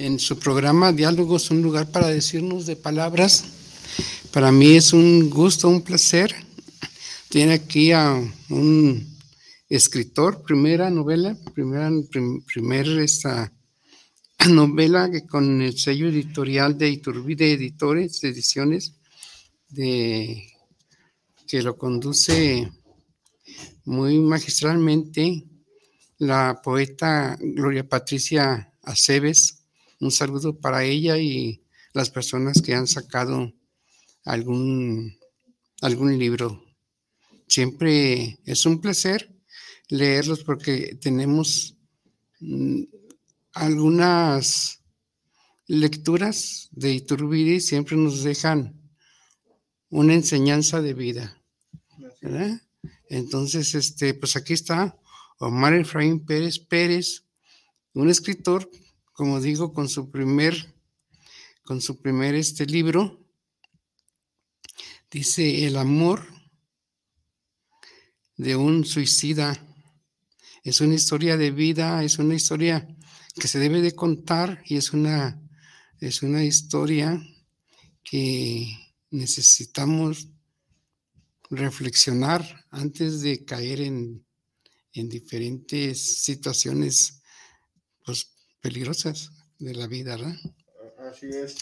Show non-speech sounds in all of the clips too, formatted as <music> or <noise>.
en su programa Diálogos, un lugar para decirnos de palabras. Para mí es un gusto, un placer. Tiene aquí a un escritor, primera novela, primera, primer esta novela que con el sello editorial de Iturbide Editores, Ediciones, que lo conduce muy magistralmente la poeta Gloria Patricia Aceves un saludo para ella y las personas que han sacado algún, algún libro. Siempre es un placer leerlos porque tenemos mm, algunas lecturas de Iturbide siempre nos dejan una enseñanza de vida. Entonces, este, pues aquí está Omar Efraín Pérez Pérez, un escritor como digo, con su primer, con su primer este libro, dice el amor de un suicida. Es una historia de vida, es una historia que se debe de contar y es una, es una historia que necesitamos reflexionar antes de caer en, en diferentes situaciones peligrosas de la vida, ¿verdad? Así es.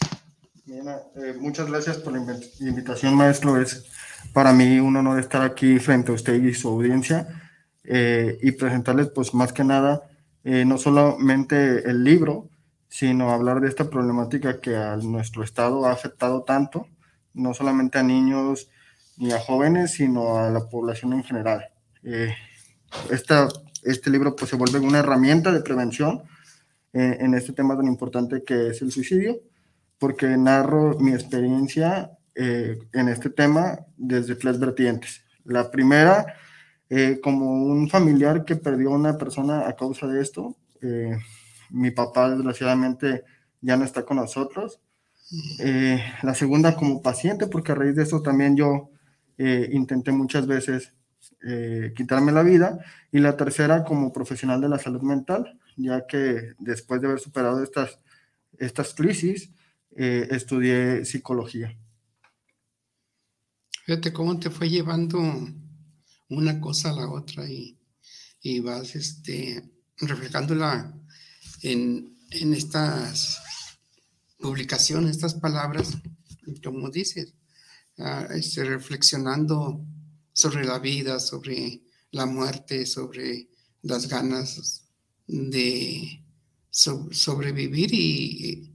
Eh, muchas gracias por la invitación, maestro. Es para mí un honor estar aquí frente a usted y su audiencia eh, y presentarles, pues más que nada, eh, no solamente el libro, sino hablar de esta problemática que a nuestro estado ha afectado tanto, no solamente a niños ni a jóvenes, sino a la población en general. Esta, este libro pues se vuelve una herramienta de prevención en este tema tan importante que es el suicidio, porque narro mi experiencia eh, en este tema desde tres vertientes. La primera, eh, como un familiar que perdió a una persona a causa de esto. Eh, mi papá, desgraciadamente, ya no está con nosotros. la segunda, como paciente, porque a raíz de eso también yo intenté muchas veces quitarme la vida. Y la tercera, como profesional de la salud mental, ya que después de haber superado estas, estas crisis, eh, estudié psicología. Fíjate cómo te fue llevando una cosa a la otra y, y vas este, reflejándola en, en estas publicaciones, estas palabras, como dices, ah, este, reflexionando sobre la vida, sobre la muerte, sobre las ganas de sobrevivir y,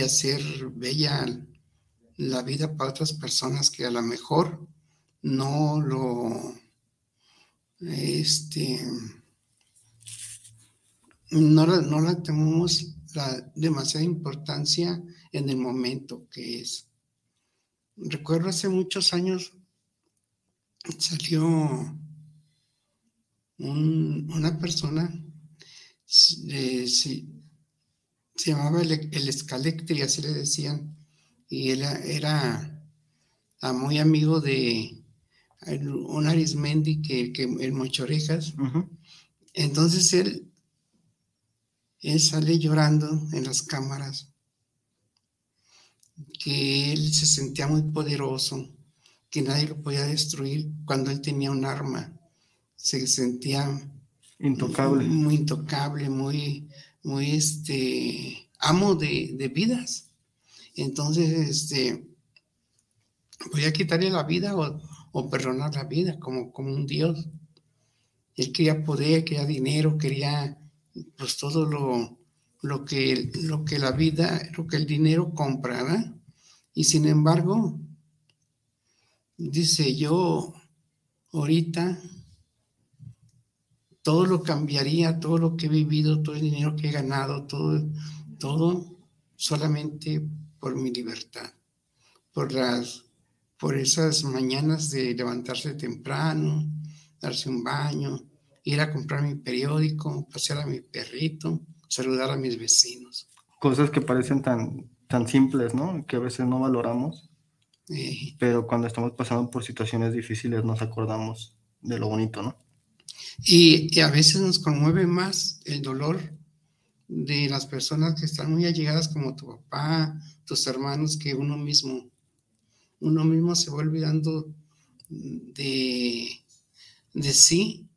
hacer bella la vida para otras personas que a lo mejor no lo este no, no la tenemos la demasiada importancia en el momento que es. Recuerdo hace muchos años salió una persona eh, se llamaba el, el Escalectri, así le decían, y él era, muy amigo de un Arismendi que, que el Mochorejas. Entonces él, él sale llorando en las cámaras, que él se sentía muy poderoso, que nadie lo podía destruir cuando él tenía un arma, se sentía Intocable. Muy intocable, muy, muy este, amo de, de vidas. Entonces, este, voy a quitarle la vida o, o perdonar la vida como, como un Dios. Él quería poder, quería dinero, quería pues todo lo, lo, que, lo que la vida, lo que el dinero compra, Y sin embargo, dice yo, ahorita todo lo cambiaría, todo lo que he vivido, todo el dinero que he ganado, todo, todo solamente por mi libertad, por las, por esas mañanas de levantarse temprano, darse un baño, ir a comprar mi periódico, pasear a mi perrito, saludar a mis vecinos. Cosas que parecen tan, tan simples, ¿no? Que a veces no valoramos. Pero cuando estamos pasando por situaciones difíciles nos acordamos de lo bonito, ¿no? Y, a veces nos conmueve más el dolor de las personas que están muy allegadas como tu papá, tus hermanos, que uno mismo. Uno mismo se va olvidando de, de sí,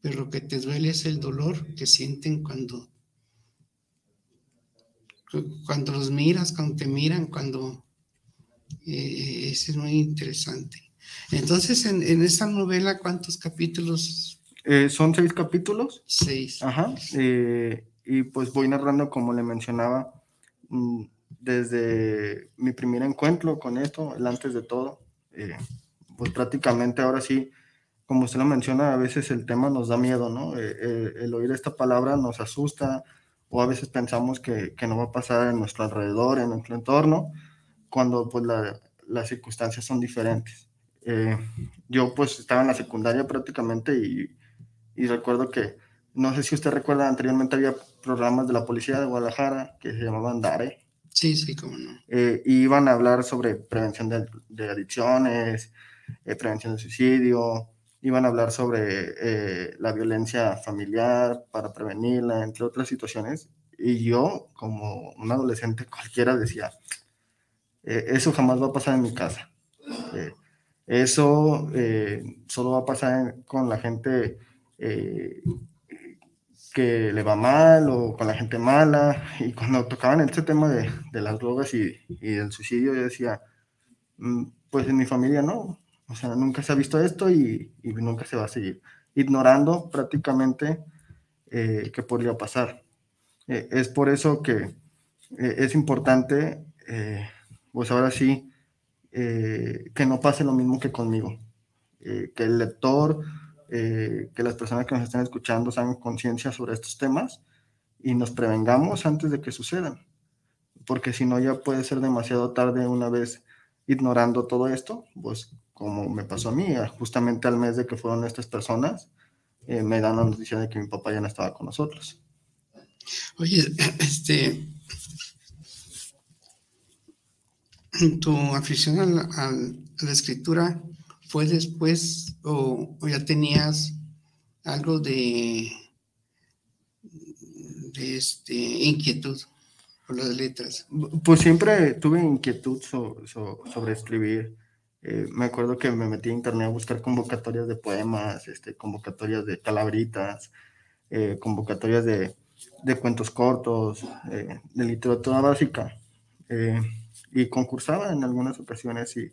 pero lo que te duele es el dolor que sienten cuando, cuando los miras, cuando te miran, cuando... Eh, es muy interesante. Entonces, en, en esta novela, ¿cuántos capítulos? Eh, son seis capítulos. Seis. Ajá. Eh, y pues voy narrando, como le mencionaba, mm, desde mi primer encuentro con esto, el antes de todo. Eh, pues prácticamente ahora sí, como usted lo menciona, a veces el tema nos da miedo, ¿no? el oír esta palabra nos asusta o a veces pensamos que, que, no va a pasar en nuestro alrededor, en nuestro entorno, cuando pues la, las circunstancias son diferentes. Eh, yo pues estaba en la secundaria prácticamente y, y, recuerdo que, no sé si usted recuerda, anteriormente había programas de la policía de Guadalajara que se llamaban DARE. Sí, sí, cómo no. Eh, iban a hablar sobre prevención de, de adicciones, eh, prevención de suicidio, iban a hablar sobre la violencia familiar para prevenirla, entre otras situaciones. Y yo, como un adolescente cualquiera, decía, eso jamás va a pasar en mi casa. Eso eh, solo va a pasar con la gente eh, que le va mal o con la gente mala. Y cuando tocaban este tema de, de las drogas y, y, del suicidio, yo decía, mm, pues en mi familia no. O sea, nunca se ha visto esto y, y nunca se va a seguir. Ignorando prácticamente eh, qué podría pasar. es por eso que es importante, pues ahora sí, eh, que no pase lo mismo que conmigo. Eh, que el lector, eh, que las personas que nos estén escuchando hagan conciencia sobre estos temas y nos prevengamos antes de que sucedan. Porque si no, ya puede ser demasiado tarde una vez ignorando todo esto, pues como me pasó a mí, justamente al mes de que fueron estas personas, me dan la noticia de que mi papá ya no estaba con nosotros. Oye, este, tu afición a la, escritura fue después o, ya tenías algo de, este, inquietud por las letras? Pues siempre tuve inquietud sobre escribir. Eh, me acuerdo que me metí a internet a buscar convocatorias de poemas, este, convocatorias de calabritas, eh, convocatorias de, de, cuentos cortos, eh, de literatura básica y concursaba en algunas ocasiones y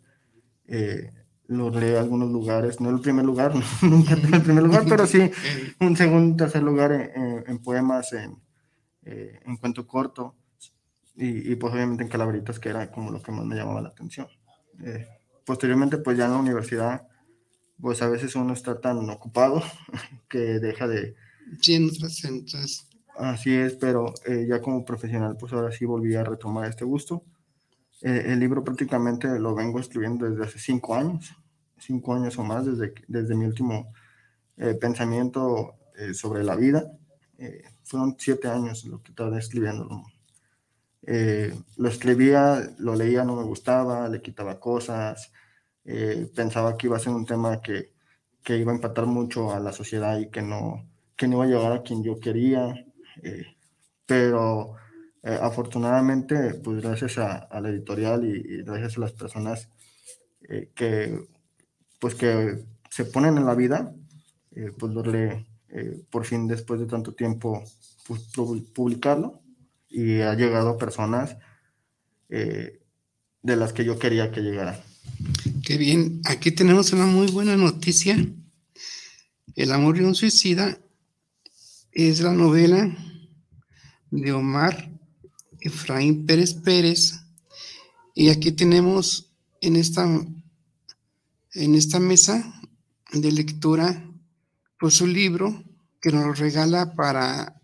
eh, logré algunos lugares, no el primer lugar, <laughs> nunca el primer lugar, pero sí <laughs> un segundo, tercer lugar en, poemas, en, eh, en cuento corto y, pues obviamente en calabritas, que era como lo que más me llamaba la atención. Eh, posteriormente, pues ya en la universidad, pues a veces uno está tan ocupado <laughs> que deja de... Sí, en Así es, pero eh, ya como profesional, pues ahora sí volví a retomar este gusto eh, el libro prácticamente lo vengo escribiendo desde hace cinco años, cinco años o más, desde, desde mi último eh, pensamiento eh, sobre la vida. fueron siete años lo que estaba escribiendo. lo escribía, lo leía, no me gustaba, le quitaba cosas, pensaba que iba a ser un tema que, que, iba a empatar mucho a la sociedad y que no, que no iba a llegar a quien yo quería, pero eh, afortunadamente, pues gracias a, la editorial y, gracias a las personas eh, que, pues que se ponen en la vida, eh, pues eh, por fin después de tanto tiempo pues, publicarlo y ha llegado a personas eh, de las que yo quería que llegaran. Qué bien, aquí tenemos una muy buena noticia. El amor de un suicida es la novela de Omar Efraín Pérez Pérez. Y aquí tenemos en esta, en esta mesa de lectura, pues un libro que nos regala para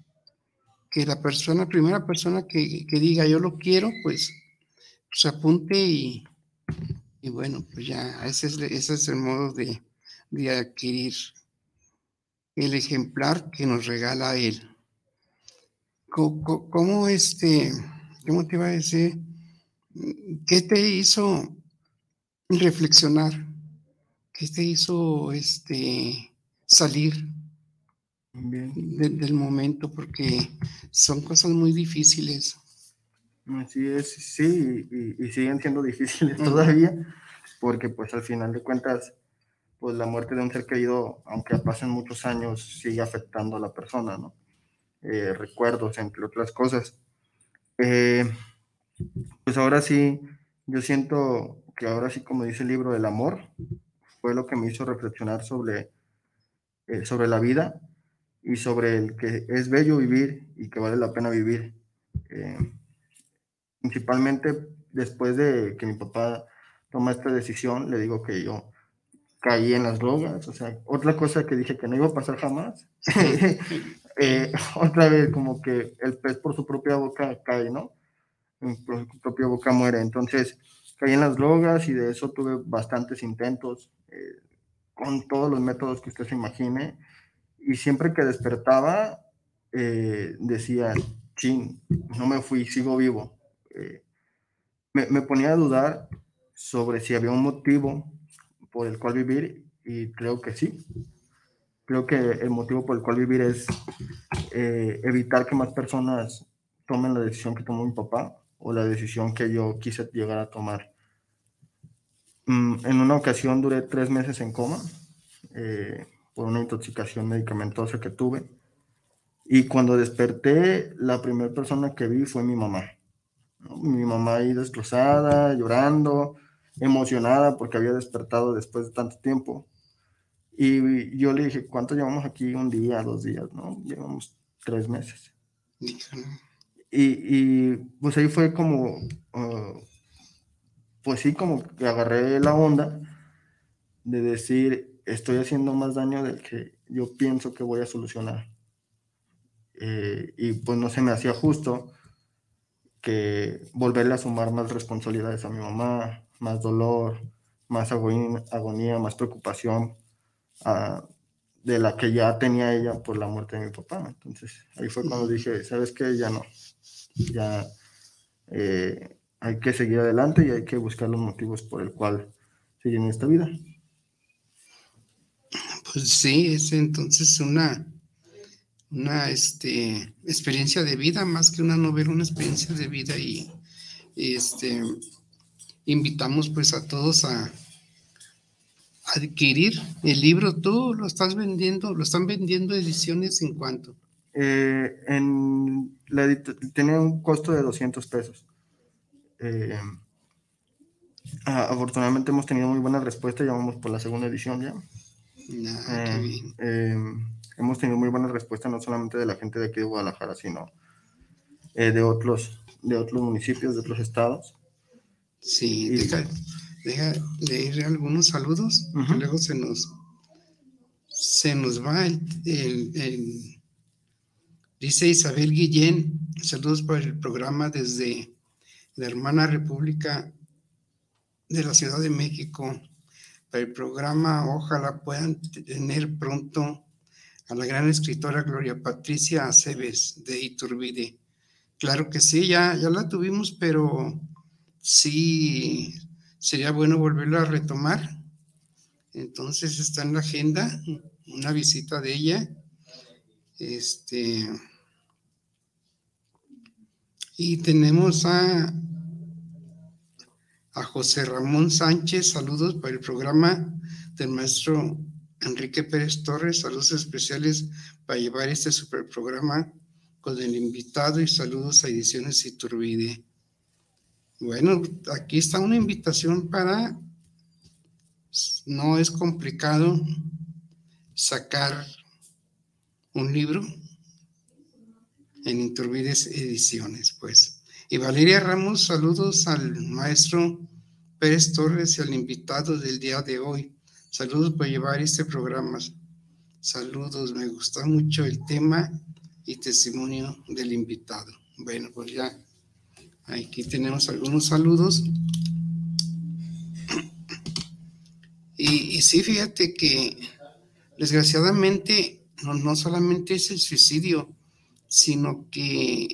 que la persona, primera persona que, diga yo lo quiero, pues se apunte y, bueno, pues ya, ese es, ese es el modo de, de adquirir el ejemplar que nos regala él. ¿Cómo, este, cómo te iba a decir? ¿Qué te hizo reflexionar? ¿Qué te hizo este, salir del momento? Porque son cosas muy difíciles. Así es, sí, y, siguen siendo difíciles todavía, porque pues al final de cuentas, pues la muerte de un ser querido, aunque pasen muchos años, sigue afectando a la persona, ¿no? Eh, recuerdos, entre otras cosas. Eh, pues ahora sí, yo siento que ahora sí, como dice el libro, del amor fue lo que me hizo reflexionar sobre, eh, sobre la vida y sobre el que es bello vivir y que vale la pena vivir. principalmente después de que mi papá toma esta decisión, le digo que yo caí en las drogas, o sea, otra cosa que dije que no iba a pasar jamás, <laughs> Eh, <laughs> otra vez como que el pez por su propia boca cae, ¿no? Por su propia boca muere. Entonces caí en las drogas y de eso tuve bastantes intentos eh, con todos los métodos que usted se imagine. Y siempre que despertaba, eh, decía, ching, no me fui, sigo vivo. me, me ponía a dudar sobre si había un motivo por el cual vivir y creo que sí creo que el motivo por el cual vivir es eh, evitar que más personas tomen la decisión que tomó mi papá o la decisión que yo quise llegar a tomar. Mm, en una ocasión duré tres meses en coma eh, por una intoxicación medicamentosa que tuve. Y cuando desperté, la primera persona que vi fue mi mamá. Mi mamá ahí destrozada, llorando, emocionada porque había despertado después de tanto tiempo. Y yo le dije, ¿cuánto llevamos aquí? Un día, dos días, ¿no? Llevamos tres meses. Y, y pues ahí fue como, ah, pues sí, como que agarré la onda de decir, estoy haciendo más daño del que yo pienso que voy a solucionar. Eh, y pues no se me hacía justo que volverle a sumar más responsabilidades a mi mamá, más dolor, más agonía más preocupación de la que ya tenía ella por la muerte de mi papá. Entonces ahí fue cuando dije, ¿sabes qué? Ya no, ya eh, hay que seguir adelante y hay que buscar los motivos por el cual seguir en esta vida. Pues sí, es entonces una, una este, experiencia de vida, más que una novela, una experiencia de vida y este, invitamos pues a todos a, adquirir el libro, ¿tú lo estás vendiendo? ¿Lo están vendiendo ediciones en cuánto? Eh, en la tenía un costo de 200 pesos. Eh, afortunadamente hemos tenido muy buena respuesta, ya vamos por la segunda edición ya. Ah, eh, hemos tenido muy buena respuesta no solamente de la gente de aquí de Guadalajara, sino de otros de otros municipios, de otros estados. Sí, deja leer algunos saludos, luego se nos, se nos va el, dice Isabel Guillén, saludos por el programa desde la hermana República de la Ciudad de México. Para el programa, ojalá puedan tener pronto a la gran escritora Gloria Patricia Aceves de Iturbide. Claro que sí, ya, ya la tuvimos, pero sí sería bueno volverlo a retomar. Entonces está en la agenda una visita de ella. Este. Y tenemos a, a José Ramón Sánchez, saludos para el programa del maestro Enrique Pérez Torres, saludos especiales para llevar este super programa con el invitado y saludos a Ediciones Iturbide. Bueno, aquí está una invitación para, no es complicado sacar un libro en Inturbides Ediciones, pues. Y Valeria Ramos, saludos al maestro Pérez Torres y al invitado del día de hoy. Saludos por llevar este programa. Saludos, me gusta mucho el tema y testimonio del invitado. Bueno, pues ya aquí tenemos algunos saludos. Y, sí, fíjate que desgraciadamente no, no, solamente es el suicidio, sino que,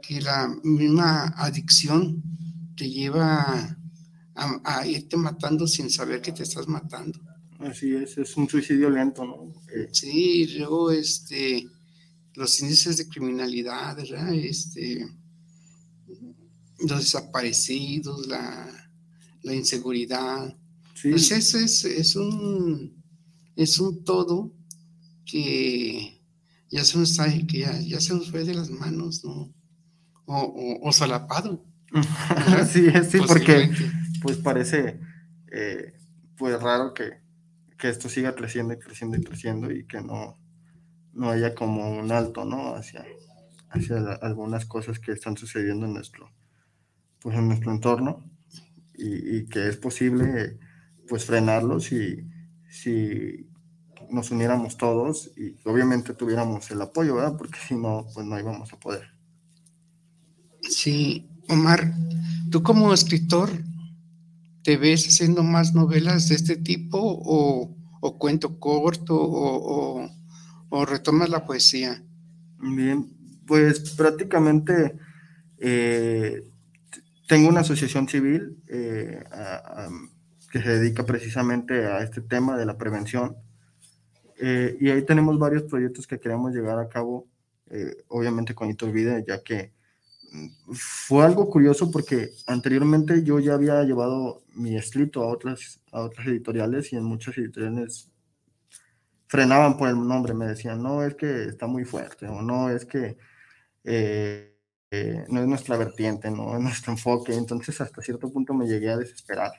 que la misma adicción te lleva a, a, irte matando sin saber que te estás matando. Así es, es un suicidio lento, ¿no? Eh, sí, luego este, los índices de criminalidad, ¿verdad? Este, los desaparecidos, la, la inseguridad. Sí. Pues eso es, es, un, es un todo que ya se nos, que ya, ya se nos fue de las manos, ¿no? O, o, o solapado. <laughs> sí, sí, porque pues parece eh, pues raro que, que, esto siga creciendo y creciendo y creciendo y que no, no haya como un alto, ¿no? Hacia, hacia algunas cosas que están sucediendo en nuestro, pues en nuestro entorno y, y que es posible pues frenarlos y si nos uniéramos todos y obviamente tuviéramos el apoyo, ¿verdad? Porque si no, pues no íbamos a poder. Sí, Omar, tú como escritor, ¿te ves haciendo más novelas de este tipo o, o cuento corto o, o, retomas la poesía? Bien, pues prácticamente eh, tengo una asociación civil eh, que se dedica precisamente a este tema de la prevención eh, y ahí tenemos varios proyectos que queremos llevar a cabo, eh, obviamente con Iturbide, ya que mm, fue algo curioso porque anteriormente yo ya había llevado mi escrito a otras, a otras editoriales y en muchas editoriales frenaban por el nombre, me decían, no, es que está muy fuerte, o no, es que eh, no es nuestra vertiente, no es nuestro enfoque, entonces hasta cierto punto me llegué a desesperar.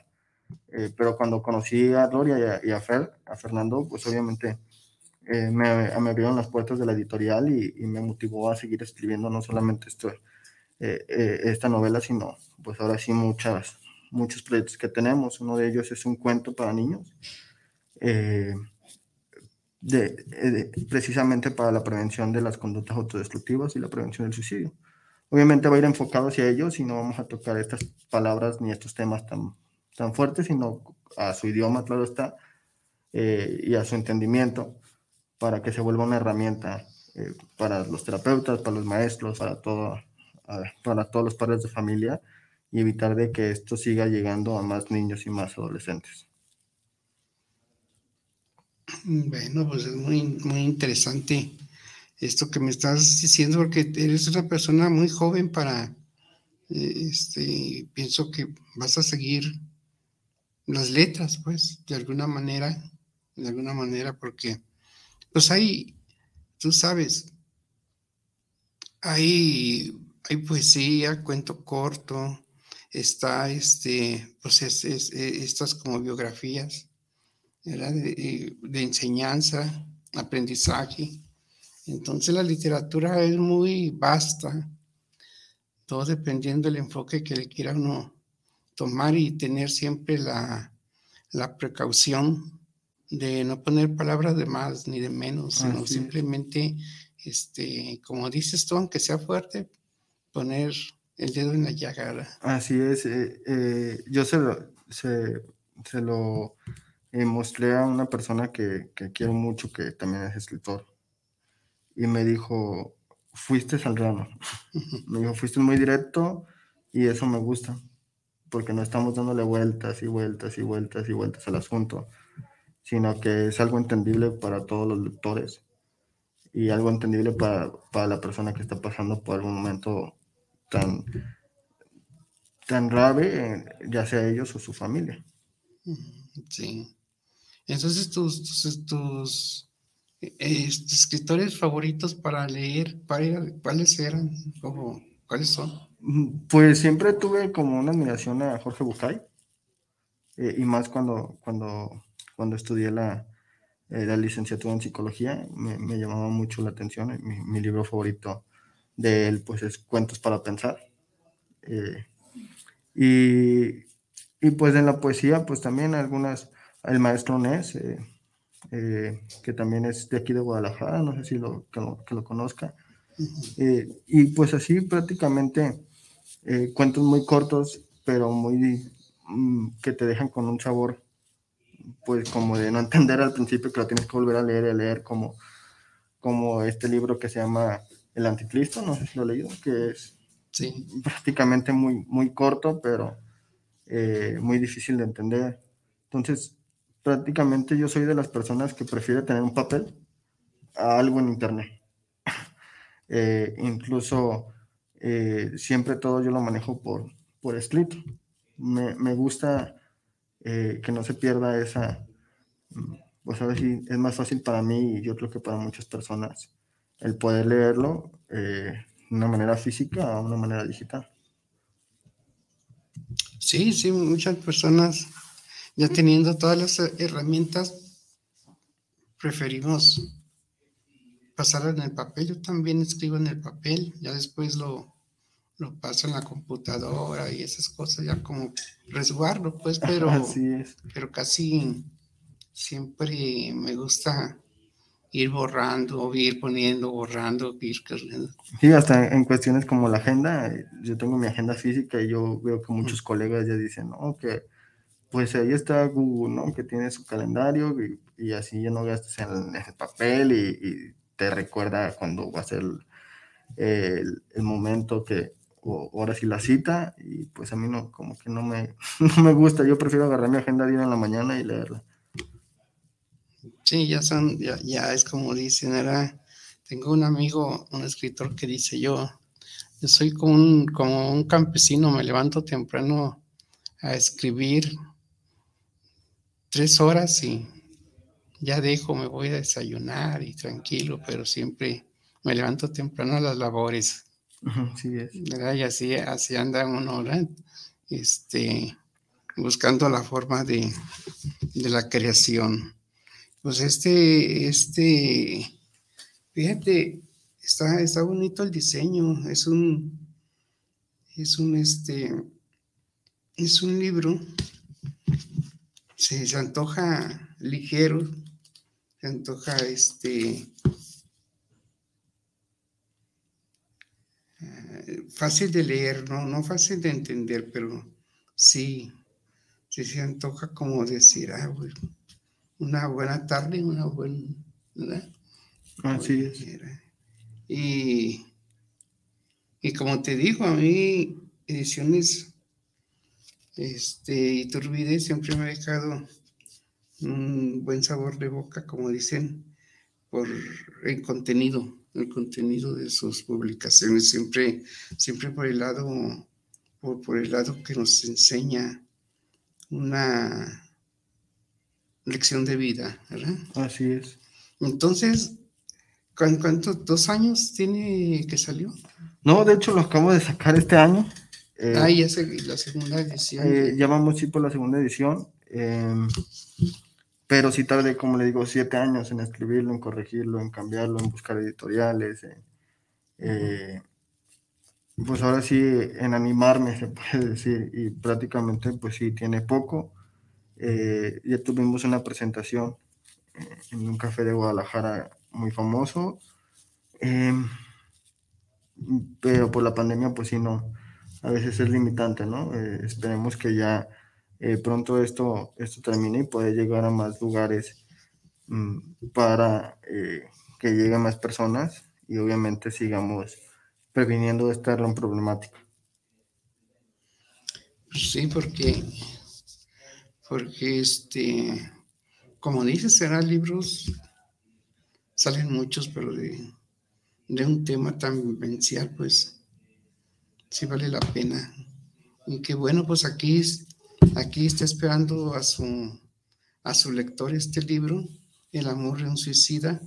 pero cuando conocí a Gloria y a, y a, Fer, a Fernando, pues obviamente eh, me, abrieron las puertas de la editorial y, me motivó a seguir escribiendo no solamente esto, eh, eh, esta novela, sino pues ahora sí muchas, muchos proyectos que tenemos. Uno de ellos es un cuento para niños, de, precisamente para la prevención de las conductas autodestructivas y la prevención del suicidio. Obviamente va a ir enfocado hacia ellos y no vamos a tocar estas palabras ni estos temas tan, tan fuertes, sino a su idioma, claro está, y a su entendimiento para que se vuelva una herramienta eh, para los terapeutas, para los maestros, para, todo, para todos los padres de familia y evitar de que esto siga llegando a más niños y más adolescentes. Bueno, pues es muy, muy interesante esto que me estás diciendo porque eres una persona muy joven para, eh, este, pienso que vas a seguir las letras, pues, de alguna manera, de alguna manera, porque pues hay, tú sabes, hay, hay poesía, cuento corto, está este, pues es, estas como biografías de, enseñanza, aprendizaje. Entonces la literatura es muy vasta, todo dependiendo del enfoque que le quiera uno tomar y tener siempre la, la precaución de no poner palabras de más ni de menos, sino simplemente, este, como dices tú, aunque sea fuerte, poner el dedo en la llaga. Así es. Eh, eh, yo se lo, se, lo eh, mostré a una persona que, que, quiero mucho, que también es escritor, y me dijo, fuiste al grano. <laughs> me dijo, fuiste muy directo y eso me gusta, porque no estamos dándole vueltas y vueltas y vueltas y vueltas al asunto sino que es algo entendible para todos los lectores y algo entendible para, para la persona que está pasando por algún momento tan, tan grave, ya sea ellos o su familia. Sí. Entonces, tus, tus, eh, escritores favoritos para leer, ¿cuáles eran? ¿Cuáles son? Mm, pues siempre tuve como una admiración a Jorge Bucay, eh, y más cuando, cuando, cuando estudié la, eh, la licenciatura en psicología, me, me, llamaba mucho la atención. Mi, mi, libro favorito de él, pues, es Cuentos para Pensar. y, y pues en la poesía, pues también algunas, el maestro Nes, eh, eh, que también es de aquí de Guadalajara, no sé si lo, que, lo, que lo conozca. Eh, y pues así prácticamente cuentos muy cortos, pero muy mm, que te dejan con un sabor, pues como de no entender al principio que lo tienes que volver a leer y a leer, como, como este libro que se llama El Anticristo, no sé si lo he leído, que es sí. prácticamente muy, muy corto, pero eh, muy difícil de entender. Entonces, prácticamente yo soy de las personas que prefiere tener un papel a algo en internet. <laughs> Eh, incluso eh, siempre todo yo lo manejo por, por escrito. Me, me gusta que no se pierda esa, pues a ver si es más fácil para mí y yo creo que para muchas personas el poder leerlo de una manera física a una manera digital. Sí, sí, muchas personas ya teniendo todas las herramientas, preferimos pasar en el papel. Yo también escribo en el papel, ya después lo, lo paso en la computadora y esas cosas, ya como resguardo, pues, <laughs> pero, pero casi siempre me gusta ir borrando, ir poniendo, borrando, ir corriendo. Sí, hasta en cuestiones como la agenda, yo tengo mi agenda física y yo veo que muchos colegas ya dicen, no, que pues ahí está Google, ¿no? Que tiene su calendario y, así ya no gastas en, el papel y, te recuerda cuando va a ser el, momento que, o ahora sí la cita, y pues a mí no, como que no me, <laughs> no me gusta, yo prefiero agarrar mi agenda día en la mañana y leerla. Sí, ya son, ya, ya es como dicen, era, tengo un amigo, un escritor que dice yo, yo soy como un, como un campesino, me levanto temprano a escribir tres horas y ya dejo, me voy a desayunar y tranquilo, pero siempre me levanto temprano a las labores. Sí es. Y así, así anda uno, ¿verdad? Este, buscando la forma de, de la creación. Pues este, este, fíjate, está, está bonito el diseño, es un, es un, este, es un libro, se, se antoja ligero, se antoja este, eh, fácil de leer, no, no fácil de entender, pero sí, sí se antoja como decir, ah, bueno, una buena tarde, una buena, ¿verdad? Así es. Y, y como te digo, a mí ediciones este, Iturbide siempre me ha dejado un buen sabor de boca, como dicen, por el contenido, el contenido de sus publicaciones, siempre, siempre por el lado, por, por el lado que nos enseña una lección de vida, ¿verdad? Así es. Entonces, ¿cuántos dos años tiene que salió? No, de hecho lo acabo de sacar este año. Eh, ah, ya la segunda edición. Eh, ya vamos sí por la segunda edición. Em, pero sí tardé, como le digo, siete años en escribirlo, en corregirlo, en cambiarlo, en buscar editoriales. Eh, pues ahora sí, en animarme, <laughs> se puede decir, y prácticamente pues sí, tiene poco eh, ya tuvimos una presentación eh, en un café de Guadalajara muy famoso, em, pero por la pandemia pues sí no, a veces es limitante, ¿no? Eh, esperemos que ya pronto esto, esto termine y pueda llegar a más lugares mm, para que lleguen más personas y obviamente sigamos previniendo esta gran problemática. Sí, porque porque este, como dices, serán libros, salen muchos, pero de, un tema tan vivencial, pues sí vale la pena. Y que bueno, pues aquí, aquí está esperando a su, a su lector este libro, El amor de un suicida.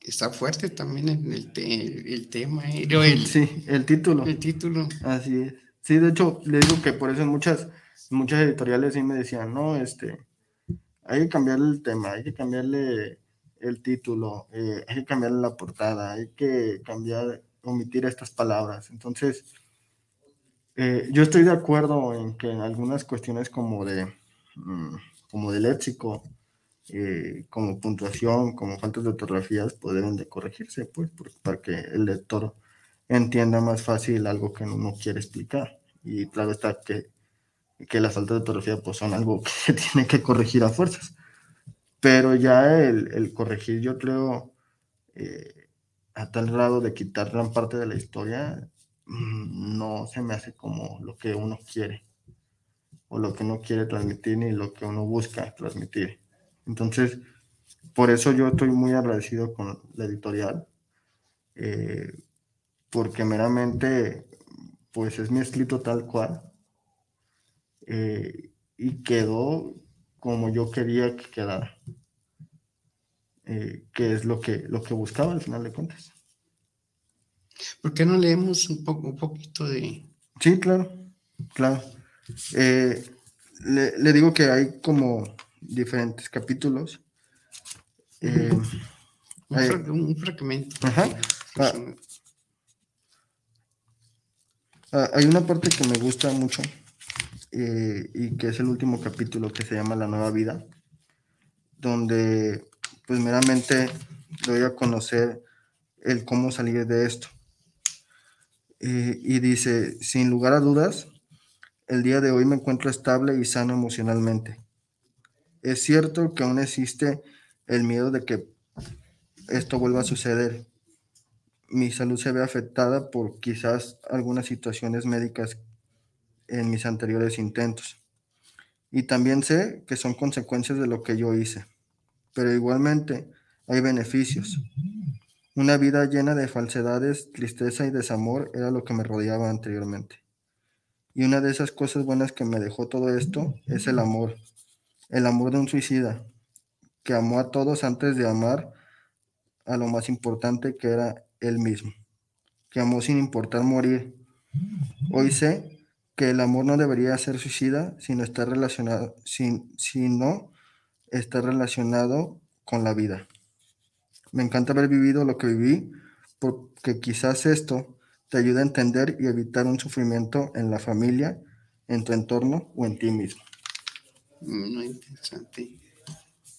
Está fuerte también el, el, tema, ¿eh? el, sí, el título. El título. Así es. Sí, de hecho, le digo que por eso en muchas, muchas editoriales sí me decían, no, este, hay que cambiarle el tema, hay que cambiarle el título, eh, hay que cambiarle la portada, hay que cambiar, omitir estas palabras. Entonces, eh, yo estoy de acuerdo en que en algunas cuestiones como de, mm, como de léxico, eh, como puntuación, como faltas de ortografías, pues deben de corregirse, pues, para que el lector entienda más fácil algo que uno quiere explicar. Y claro está que, que las faltas de ortografía pues, son algo <laughs> que tiene que corregir a fuerzas. Pero ya el, corregir, yo creo, eh, a tal grado de quitar gran parte de la historia, mm, no se me hace como lo que uno quiere, o lo que uno quiere transmitir, ni lo que uno busca transmitir. Entonces, por eso yo estoy muy agradecido con la editorial, eh, porque meramente, pues es mi escrito tal cual, eh, y quedó como yo quería que quedara, eh, que es lo que, lo que buscaba al final de cuentas. ¿Por qué no leemos un, poco, un poquito de...? Sí, claro, claro. le, le, digo que hay como diferentes capítulos. Eh, un, fragmento. Ajá. Ah, ah, hay una parte que me gusta mucho eh, y que es el último capítulo que se llama La nueva vida, donde pues meramente doy a conocer el cómo salir de esto. Eh, y dice, sin lugar a dudas, el día de hoy me encuentro estable y sano emocionalmente. Es cierto que aún existe el miedo de que esto vuelva a suceder. Mi salud se ve afectada por quizás algunas situaciones médicas en mis anteriores intentos. Y también sé que son consecuencias de lo que yo hice. Pero igualmente hay beneficios. Una vida llena de falsedades, tristeza y desamor era lo que me rodeaba anteriormente. Y una de esas cosas buenas que me dejó todo esto es el amor el amor de un suicida, que amó a todos antes de amar a lo más importante que era él mismo, que amó sin importar morir. Hoy sé que el amor no debería ser suicida, sino estar relacionado, sin, sino estar relacionado con la vida. Me encanta haber vivido lo que viví, porque quizás esto te ayude a entender y evitar un sufrimiento en la familia, en tu entorno o en ti mismo. Muy interesante.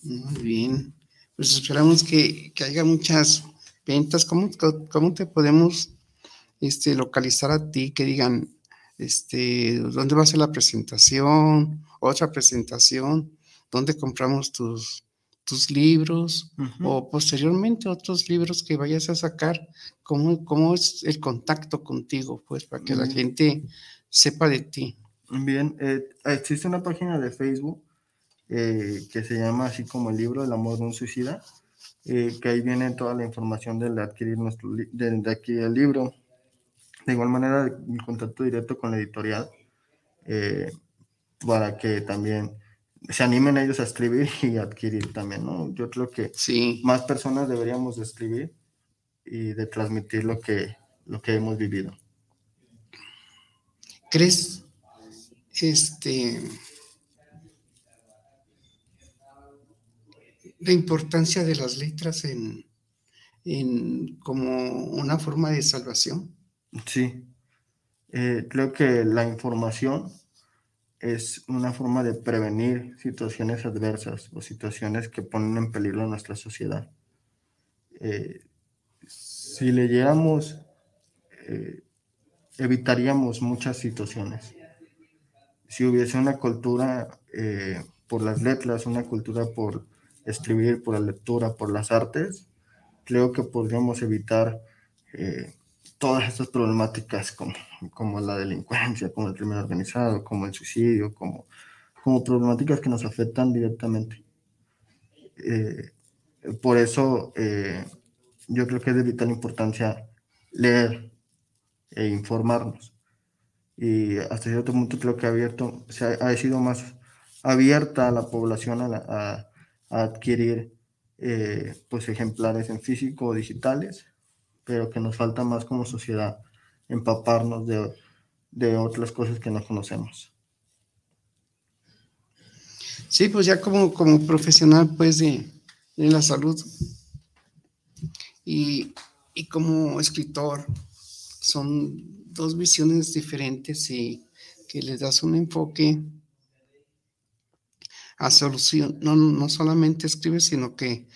Muy bien. Pues esperamos que, haya muchas ventas. ¿Cómo, cómo te podemos este, localizar a ti? Que digan, este, ¿dónde va a ser la presentación? Otra presentación. ¿Dónde compramos tus, tus libros? O posteriormente otros libros que vayas a sacar. ¿Cómo, cómo es el contacto contigo? Pues para que la gente sepa de ti. Bien, eh, existe una página de Facebook eh, que se llama así como el libro El amor de un suicida, eh, que ahí viene toda la información de adquirir, nuestro de, adquirir el libro. De igual manera, el contacto directo con la editorial para que también se animen ellos a escribir y adquirir también, ¿no? Yo creo que sí. más personas deberíamos de escribir y de transmitir lo que, lo que hemos vivido. ¿Crees este, la importancia de las letras en, en como una forma de salvación. Sí, eh, creo que la información es una forma de prevenir situaciones adversas o situaciones que ponen en peligro a nuestra sociedad. Eh, si leyéramos, eh, evitaríamos muchas situaciones si hubiese una cultura eh, por las letras, una cultura por escribir, por la lectura, por las artes, creo que podríamos evitar todas estas problemáticas como, como la delincuencia, como el crimen organizado, como el suicidio, como, como problemáticas que nos afectan directamente. Eh, por eso yo creo que es de vital importancia leer e informarnos y hasta cierto punto creo que ha abierto, se ha, sido más abierta a la población a, adquirir eh, pues ejemplares en físico o digitales, pero que nos falta más como sociedad empaparnos de, de otras cosas que no conocemos. Sí, pues ya como, como profesional pues de, la salud y, y, como escritor son dos visiones diferentes y que le das un enfoque a solución, no, no solamente escribes, sino que,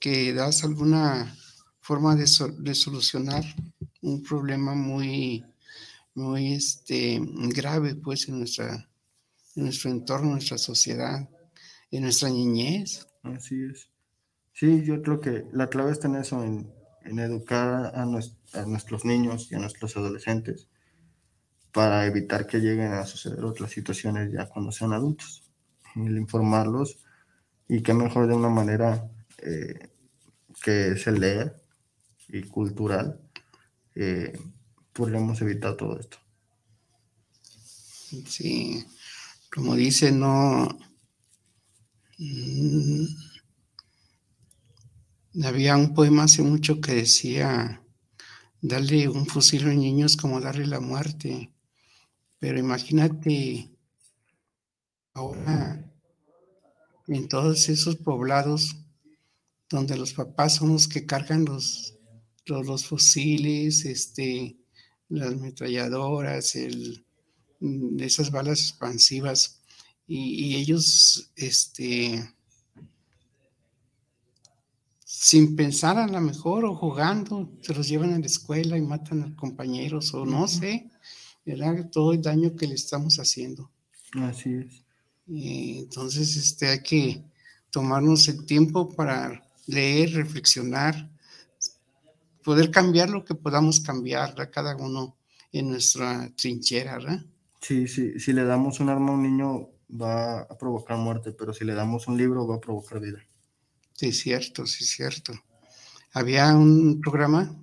que das alguna forma de, de solucionar un problema muy, muy este, grave pues en, nuestra, en nuestro entorno, en nuestra sociedad, en nuestra niñez. Así es. Sí, yo creo que la clave está en eso, en, educar a, a, nuestros niños y a nuestros adolescentes para evitar que lleguen a suceder otras situaciones ya cuando sean adultos. El informarlos y que mejor de una manera eh, que se lea y cultural eh, podremos evitar todo esto. Sí, como dice, no. Mm, había un poema hace mucho que decía: darle un fusil a los niños como darle la muerte. Pero imagínate ahora en todos esos poblados donde los papás son los que cargan los, los, fusiles, este, las ametralladoras, el, mm, esas balas expansivas, y, ellos, este, sin pensar a lo mejor o jugando, se los llevan a la escuela y matan a compañeros o no sé, ¿verdad? Todo el daño que le estamos haciendo. Así es. entonces, este, hay que tomarnos el tiempo para leer, reflexionar, poder cambiar lo que podamos cambiar, cada uno en nuestra trinchera, ¿verdad? Sí, sí, si le damos un arma a un niño va a provocar muerte, pero si le damos un libro va a provocar vida. Sí, cierto, sí, cierto. Había un programa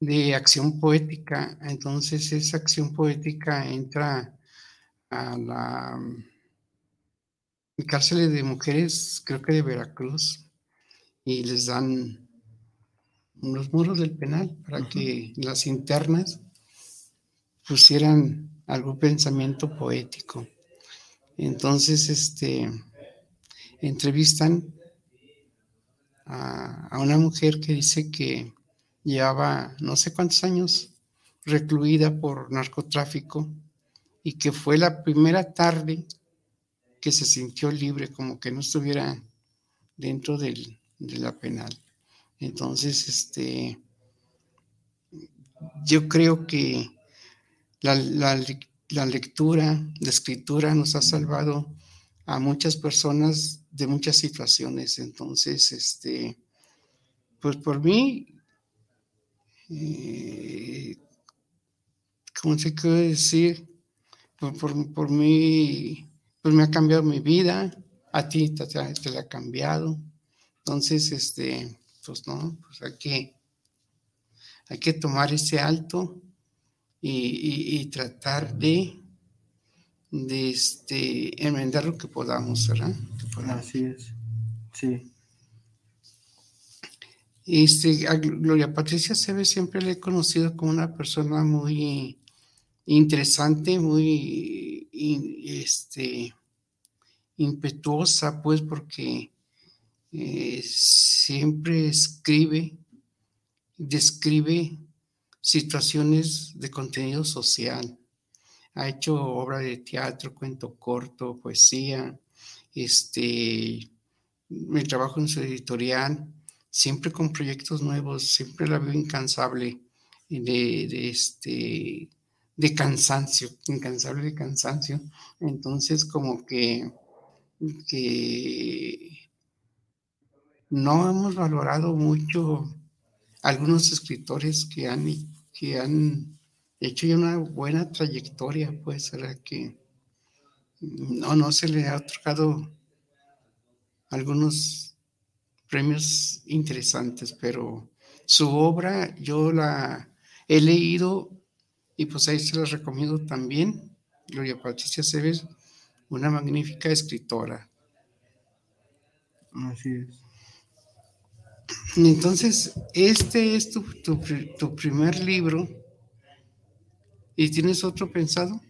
de acción poética, entonces esa acción poética entra a la cárcel de mujeres, creo que de Veracruz, y les dan los muros del penal para que las internas pusieran algún pensamiento poético. Entonces, este, entrevistan a, a, una mujer que dice que llevaba no sé cuántos años recluida por narcotráfico y que fue la primera tarde que se sintió libre, como que no estuviera dentro del, de la penal. Entonces, este, yo creo que la, lectura, la escritura nos ha salvado a muchas personas de muchas situaciones. Entonces, este, pues por mí, eh, ¿cómo se puede decir? Por, por, mí, pues me ha cambiado mi vida, a ti te, te la ha cambiado. Entonces, este, pues no, pues hay que, hay que tomar ese alto y, tratar de, de este, enmendar lo que podamos, ¿verdad? Así es, sí. Este, a Gloria Patricia Sebe siempre le he conocido como una persona muy interesante, muy este, impetuosa, pues, porque eh, siempre escribe, describe situaciones de contenido social. Ha hecho obra de teatro, cuento corto, poesía, este, mi trabajo en su editorial, siempre con proyectos nuevos, siempre la veo incansable de, de, este, de cansancio, incansable de cansancio. Entonces, como que, que no hemos valorado mucho algunos escritores que han, que han hecho ya una buena trayectoria, pues, será que no, no se le ha otorgado algunos premios interesantes, pero su obra yo la he leído Y pues ahí se los recomiendo también. Gloria Patricia Cebes, una magnífica escritora. Así es. Entonces, este es tu, tu, primer libro. ¿Y tienes otro pensado?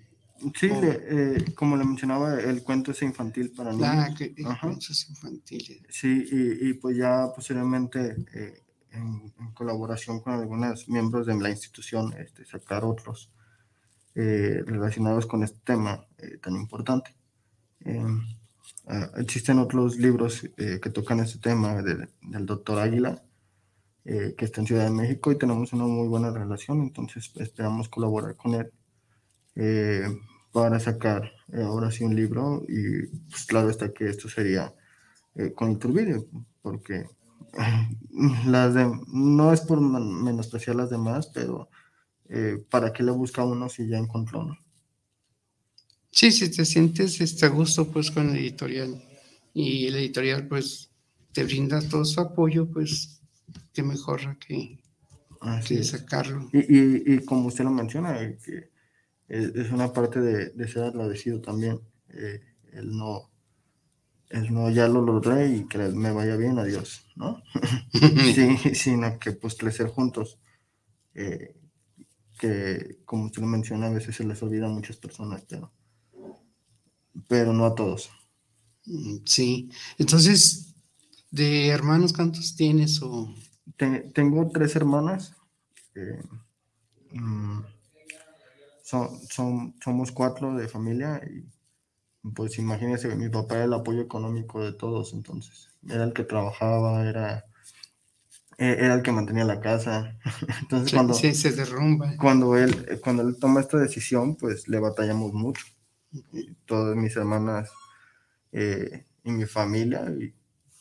Sí, eh, como le mencionaba, el cuento es infantil para niños. Ah, que, cuentos infantiles. Sí, y, y, pues ya posteriormente, eh, en, colaboración con algunos miembros de la institución, este, sacar otros eh, relacionados con este tema tan importante. Ah, existen otros libros eh, que tocan este tema del doctor Águila, eh, que está en Ciudad de México y tenemos una muy buena relación, entonces esperamos colaborar con él eh, para sacar ahora sí un libro y pues claro está que esto sería con Iturbide, porque <laughs> las de, no es por menospreciar las demás, pero ¿para qué le busca uno si ya encontró uno? Sí, si te sientes este, a gusto pues con el editorial y el editorial pues te brinda todo su apoyo, pues qué mejor que, que sacarlo. Y, y, como usted lo menciona, eh, que es una parte de, de ser agradecido también. Eh, el no, el no ya lo logré y que me vaya bien, adiós, ¿no? <laughs> <laughs> sí, sino que pues crecer juntos. Eh, que como usted lo menciona, a veces se les olvida a muchas personas, pero pero no a todos. Mm, sí, entonces, ¿de hermanos cuántos tienes? O... tengo tres hermanas. Eh, mm, son, somos cuatro de familia y pues imagínense, mi papá era el apoyo económico de todos, entonces era el que trabajaba, era, e, era el que mantenía la casa. <laughs> Entonces cuando, se derrumba. Cuando él, cuando él toma esta decisión, pues le batallamos mucho todas mis hermanas eh, y mi familia, y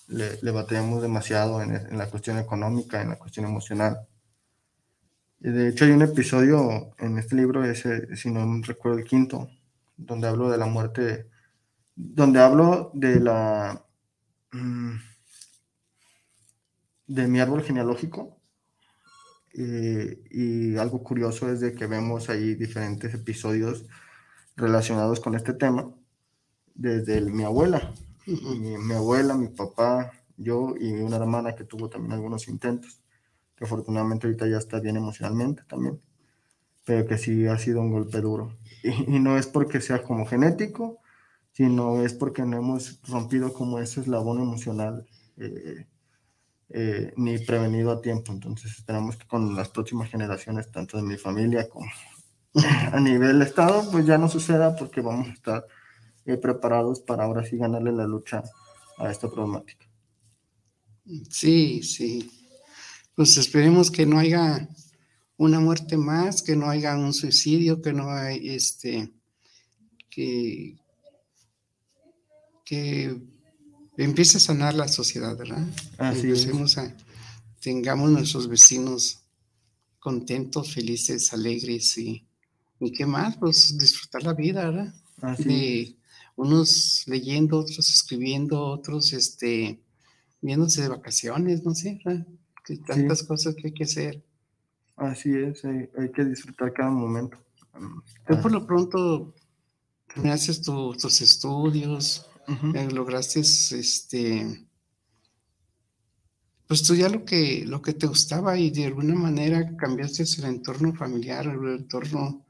le, batallamos demasiado en, la cuestión económica, en la cuestión emocional. Y de hecho hay un episodio en este libro, ese, si no recuerdo el quinto, donde hablo de la muerte, donde hablo de la... Mm, de mi árbol genealógico, y algo curioso es de que vemos ahí diferentes episodios relacionados con este tema desde mi abuela. mi, abuela, mi papá, yo y una hermana que tuvo también algunos intentos, que afortunadamente ahorita ya está bien emocionalmente también, pero que sí ha sido un golpe duro. Y, no es porque sea como genético, sino es porque no hemos rompido como ese eslabón emocional eh, eh, ni prevenido a tiempo. Entonces esperamos con las próximas generaciones, tanto de mi familia como <laughs> a nivel estado, pues ya no suceda porque vamos a estar eh, preparados para ahora sí ganarle la lucha a esta problemática. Sí, sí. Pues esperemos que no haya una muerte más, que no haya un suicidio, que no hay este, que, que empiece a sanar la sociedad, ¿verdad? Así Empecemos a, tengamos nuestros vecinos contentos, felices, alegres y ¿Y qué más? Pues disfrutar la vida, ¿verdad? Así unos leyendo, otros escribiendo, otros este, viéndose de vacaciones, no sé, ¿verdad? Que tantas cosas que hay que hacer. Así es, hay, que disfrutar cada momento. Tú por lo pronto haces tus estudios, eh, lograste este pues estudiar lo que, lo que te gustaba y de alguna manera cambiaste el entorno familiar, el entorno,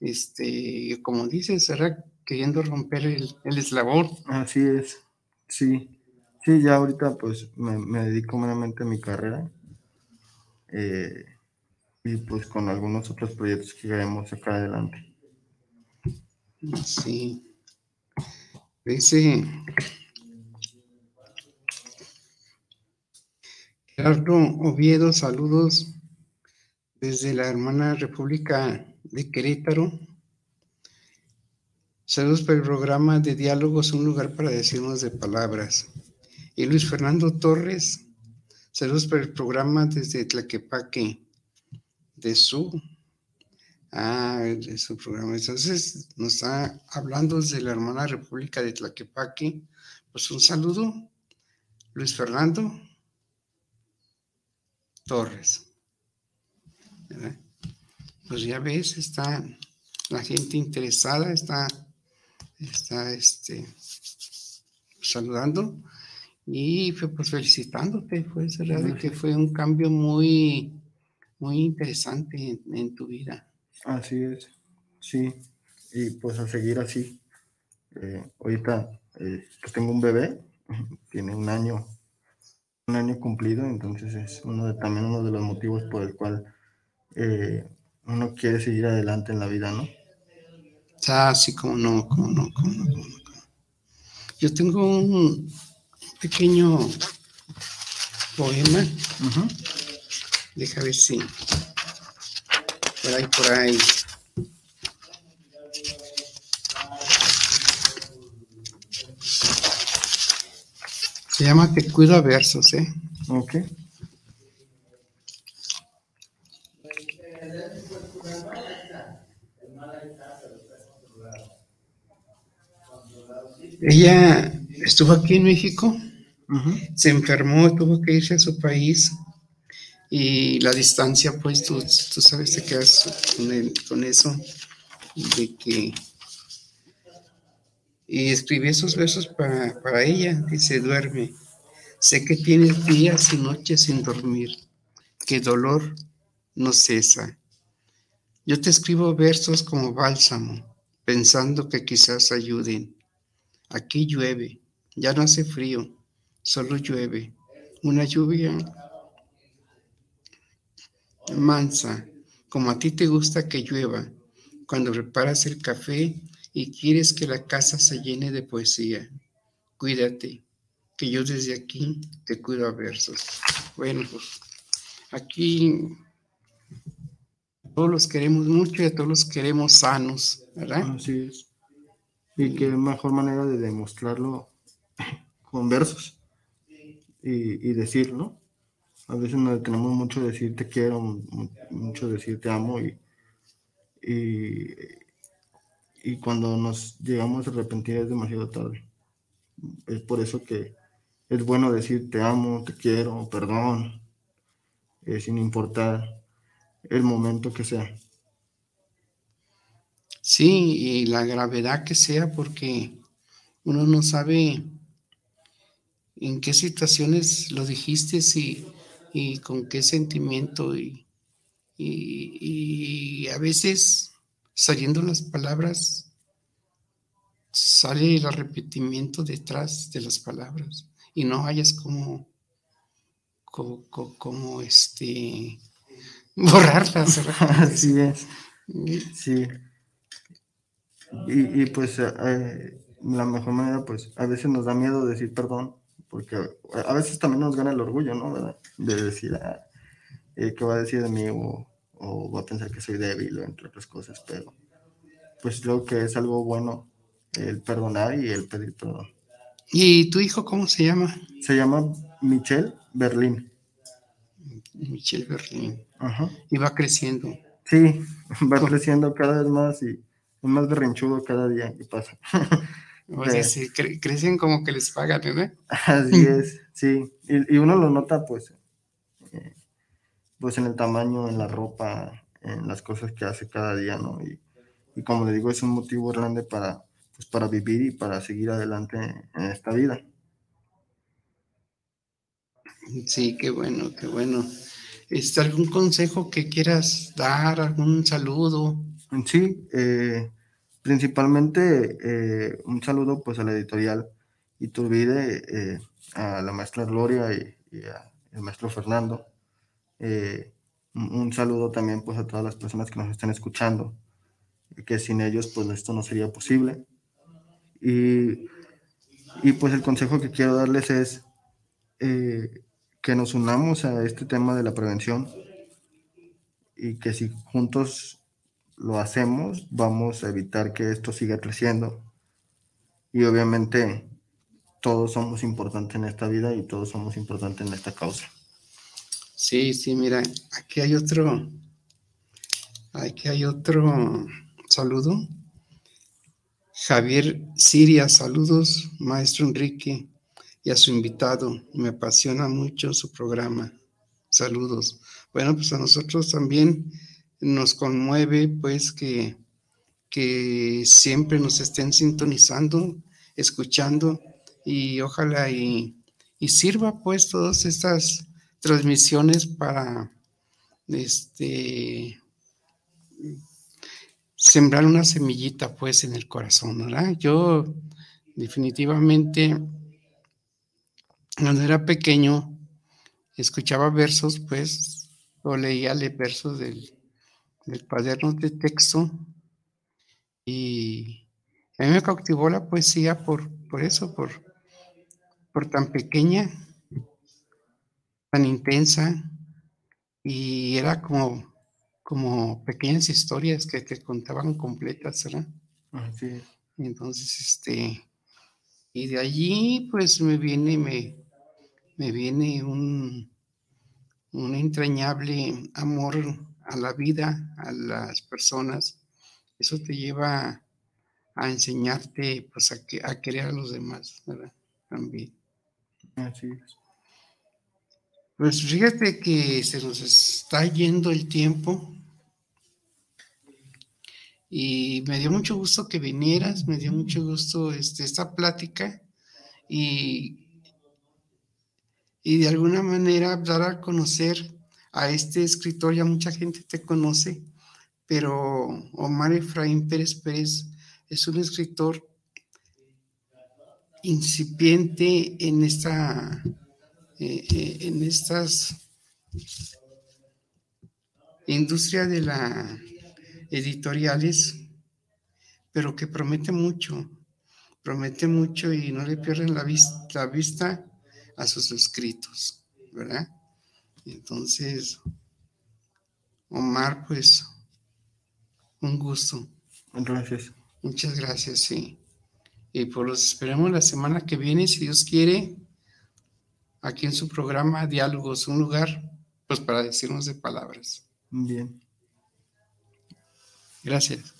este, como dices, era queriendo romper el, el eslabón. Así es, sí. Sí, ya ahorita pues me, dedico meramente a mi carrera eh, y pues con algunos otros proyectos que queremos sacar adelante. Sí. Dice, Gerardo Oviedo, saludos desde la hermana República de Querétaro. Saludos para el programa de diálogos, un lugar para decirnos de palabras. Y Luis Fernando Torres, saludos para el programa desde Tlaquepaque, de su, ah, de su programa. Entonces nos está hablando desde la hermana República de Tlaquepaque. Pues un saludo, Luis Fernando. Torres. Pues ya ves, está la gente interesada, está, está este, saludando y pues felicitándote, pues verdad que fue un cambio muy, muy interesante en, tu vida. Así es, sí, y pues a seguir así. Eh, ahorita eh, tengo un bebé, <laughs> tiene un año, un año cumplido, entonces es uno de, también uno de los motivos por el cual eh, uno quiere seguir adelante en la vida, ¿no? Ah, sí, como no, como no, como no, como no. Yo tengo un pequeño poema. Deja ver si. Por ahí, por ahí. Se llama Te cuido a versos, ¿eh? Ok. Ella estuvo aquí en México, se enfermó, tuvo que irse a su país y la distancia, pues tú, tú sabes, te quedas con, con eso de que... Y escribí esos versos para, para ella, dice, duerme. Sé que tienes días y noches sin dormir, que dolor no cesa. Yo te escribo versos como bálsamo, pensando que quizás ayuden Aquí llueve, ya no hace frío, solo llueve. Una lluvia mansa, como a ti te gusta que llueva, cuando preparas el café y quieres que la casa se llene de poesía. Cuídate, que yo desde aquí te cuido a versos. Bueno, pues aquí todos los queremos mucho y a todos los queremos sanos, ¿verdad? Así es. Y qué mejor manera de demostrarlo <laughs> con versos y, decir, ¿no? A veces nos detenemos mucho decir te quiero, mucho decir te amo y, y, cuando nos llegamos a arrepentir es demasiado tarde. Es por eso que es bueno decir te amo, te quiero, perdón, eh, sin importar el momento que sea. Sí, y la gravedad que sea, porque uno no sabe en qué situaciones lo dijiste y, con qué sentimiento. Y, y, a veces saliendo las palabras, sale el arrepentimiento detrás de las palabras y no hayas como, como, como, este, <laughs> borrarlas. Así es. Sí. Y, pues eh, eh, la mejor manera, pues a veces nos da miedo decir perdón, porque a veces también nos gana el orgullo, ¿no? De decir, ah, eh, ¿qué va a decir de mí? O, o, va a pensar que soy débil, o entre otras cosas, pero pues creo que es algo bueno el perdonar y el pedir perdón. ¿Y tu hijo cómo se llama? Se llama Michelle Berlín. Michelle Berlín. Ajá. Y va creciendo. Sí, <laughs> va creciendo cada vez más y es más berrinchudo cada día que pasa. <laughs> sí, crecen como que les pagan, ¿no? Así <laughs> es, sí. Y, uno lo nota, pues, eh, pues en el tamaño, en la ropa, en las cosas que hace cada día, ¿no? Y, como le digo, es un motivo grande para, pues, para vivir y para seguir adelante en esta vida. Sí, qué bueno, qué bueno. ¿Está algún consejo que quieras dar, algún saludo? Sí, eh, principalmente eh, un saludo pues a la editorial Iturbide, eh, a la maestra Gloria y, al maestro Fernando. un saludo también pues a todas las personas que nos están escuchando, que sin ellos pues esto no sería posible. Y, y pues el consejo que quiero darles es que nos unamos a este tema de la prevención y que si juntos lo hacemos, vamos a evitar que esto siga creciendo. Y obviamente todos somos importantes en esta vida y todos somos importantes en esta causa. Sí, sí, mira, aquí hay otro, aquí hay otro saludo. Javier Siria, saludos, maestro Enrique, y a su invitado. Me apasiona mucho su programa. Saludos. Bueno, pues a nosotros también nos conmueve pues que, que siempre nos estén sintonizando, escuchando y ojalá y, y sirva pues todas estas transmisiones para este sembrar una semillita pues en el corazón, ¿verdad? Yo definitivamente cuando era pequeño escuchaba versos pues o leía versos del, del cuaderno de texto y a mí me cautivó la poesía por, por eso, por, por tan pequeña, tan intensa. Y era como como pequeñas historias que te contaban completas, ¿verdad? Así Entonces, este, y de allí, pues me viene, me, me viene un, un entrañable amor a la vida, a las personas. Eso te lleva a enseñarte, pues, a, que, a querer a los demás, ¿verdad? También. Así es. Pues fíjate que se nos está yendo el tiempo. Y me dio mucho gusto que vinieras, me dio mucho gusto este, esta plática y, y de alguna manera dar a conocer a este escritor, ya mucha gente te conoce, pero Omar Efraín Pérez Pérez es un escritor incipiente en esta, eh, eh, en estas industria de la editoriales, pero que promete mucho, promete mucho y no le pierden la, vista, la vista a sus escritos, ¿verdad? Entonces, Omar, pues, un gusto. Gracias. Muchas gracias, sí. Y pues los esperemos la semana que viene, si Dios quiere, aquí en su programa Diálogos, un lugar, pues para decirnos de palabras. Bien. Gracias.